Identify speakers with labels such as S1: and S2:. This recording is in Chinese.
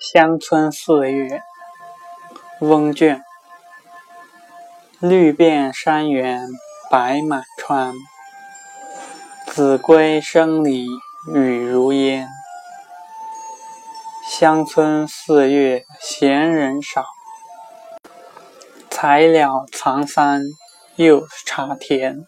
S1: 乡村四月，翁卷。绿遍山原白满川，子规声里雨如烟。乡村四月闲人少，才了藏山又插田。